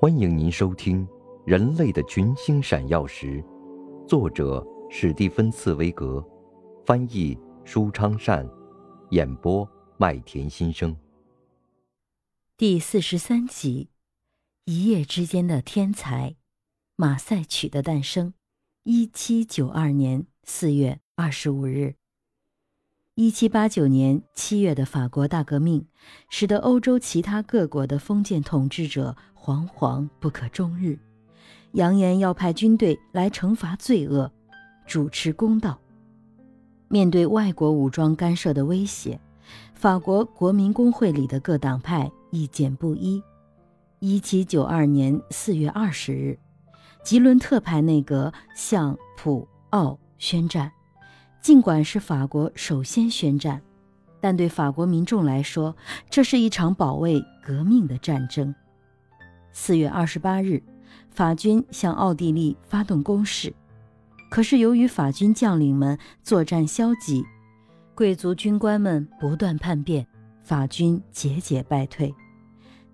欢迎您收听《人类的群星闪耀时》，作者史蒂芬·茨威格，翻译舒昌善，演播麦田心声。第四十三集：一夜之间的天才——马赛曲的诞生。一七九二年四月二十五日。一七八九年七月的法国大革命，使得欧洲其他各国的封建统治者惶惶不可终日，扬言要派军队来惩罚罪恶，主持公道。面对外国武装干涉的威胁，法国国民工会里的各党派意见不一。一七九二年四月二十日。吉伦特派内阁向普奥宣战，尽管是法国首先宣战，但对法国民众来说，这是一场保卫革命的战争。四月二十八日，法军向奥地利发动攻势，可是由于法军将领们作战消极，贵族军官们不断叛变，法军节节败退。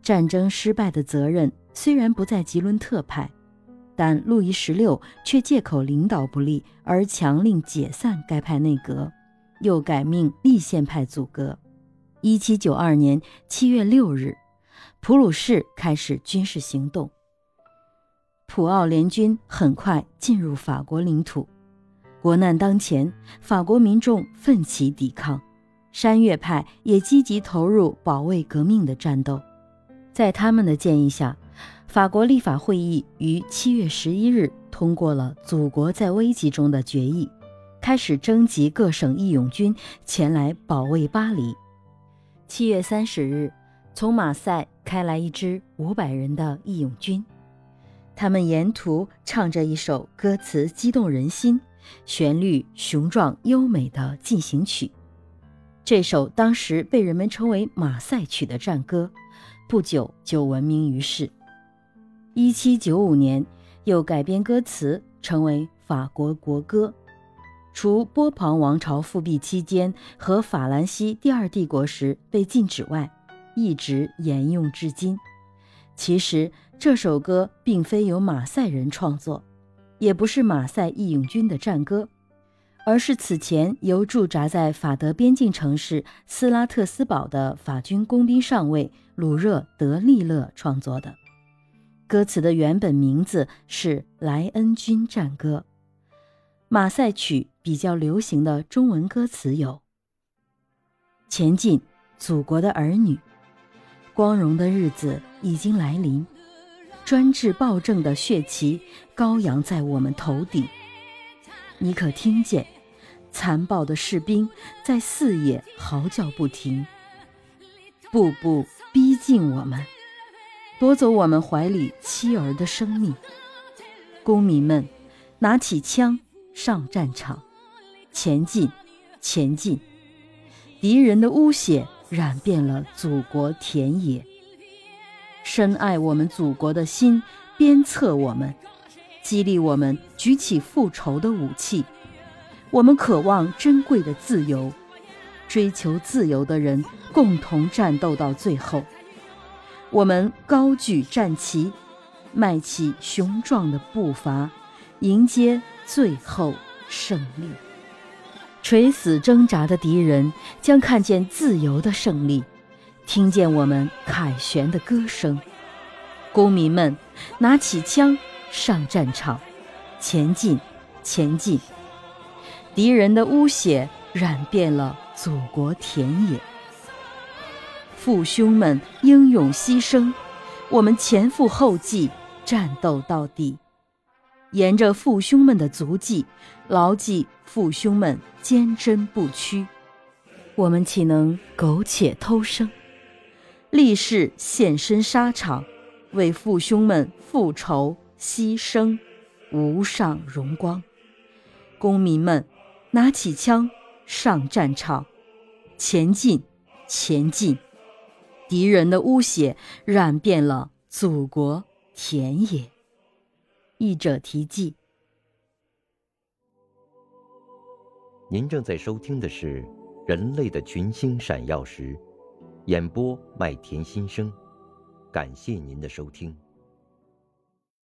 战争失败的责任虽然不在吉伦特派。但路易十六却借口领导不力而强令解散该派内阁，又改命立宪派组阁。一七九二年七月六日，普鲁士开始军事行动。普奥联军很快进入法国领土。国难当前，法国民众奋起抵抗，山岳派也积极投入保卫革命的战斗。在他们的建议下。法国立法会议于七月十一日通过了“祖国在危急中”的决议，开始征集各省义勇军前来保卫巴黎。七月三十日，从马赛开来一支五百人的义勇军，他们沿途唱着一首歌词激动人心、旋律雄壮优美的进行曲。这首当时被人们称为“马赛曲”的战歌，不久就闻名于世。一七九五年，又改编歌词，成为法国国歌。除波旁王朝复辟期间和法兰西第二帝国时被禁止外，一直沿用至今。其实这首歌并非由马赛人创作，也不是马赛义勇军的战歌，而是此前由驻扎在法德边境城市斯拉特斯堡的法军工兵上尉鲁热德利勒创作的。歌词的原本名字是《莱恩军战歌》。马赛曲比较流行的中文歌词有：“前进，祖国的儿女，光荣的日子已经来临，专制暴政的血旗高扬在我们头顶。你可听见，残暴的士兵在四野嚎叫不停，步步逼近我们。”夺走我们怀里妻儿的生命，公民们，拿起枪上战场，前进，前进！敌人的污血染遍了祖国田野，深爱我们祖国的心鞭策我们，激励我们举起复仇的武器。我们渴望珍贵的自由，追求自由的人共同战斗到最后。我们高举战旗，迈起雄壮的步伐，迎接最后胜利。垂死挣扎的敌人将看见自由的胜利，听见我们凯旋的歌声。公民们，拿起枪上战场，前进，前进！敌人的污血染遍了祖国田野。父兄们英勇牺牲，我们前赴后继，战斗到底。沿着父兄们的足迹，牢记父兄们坚贞不屈，我们岂能苟且偷生？立誓献身沙场，为父兄们复仇牺牲，无上荣光。公民们，拿起枪上战场，前进，前进！敌人的污血染遍了祖国田野。译者题记。您正在收听的是《人类的群星闪耀时》，演播麦田心声，感谢您的收听。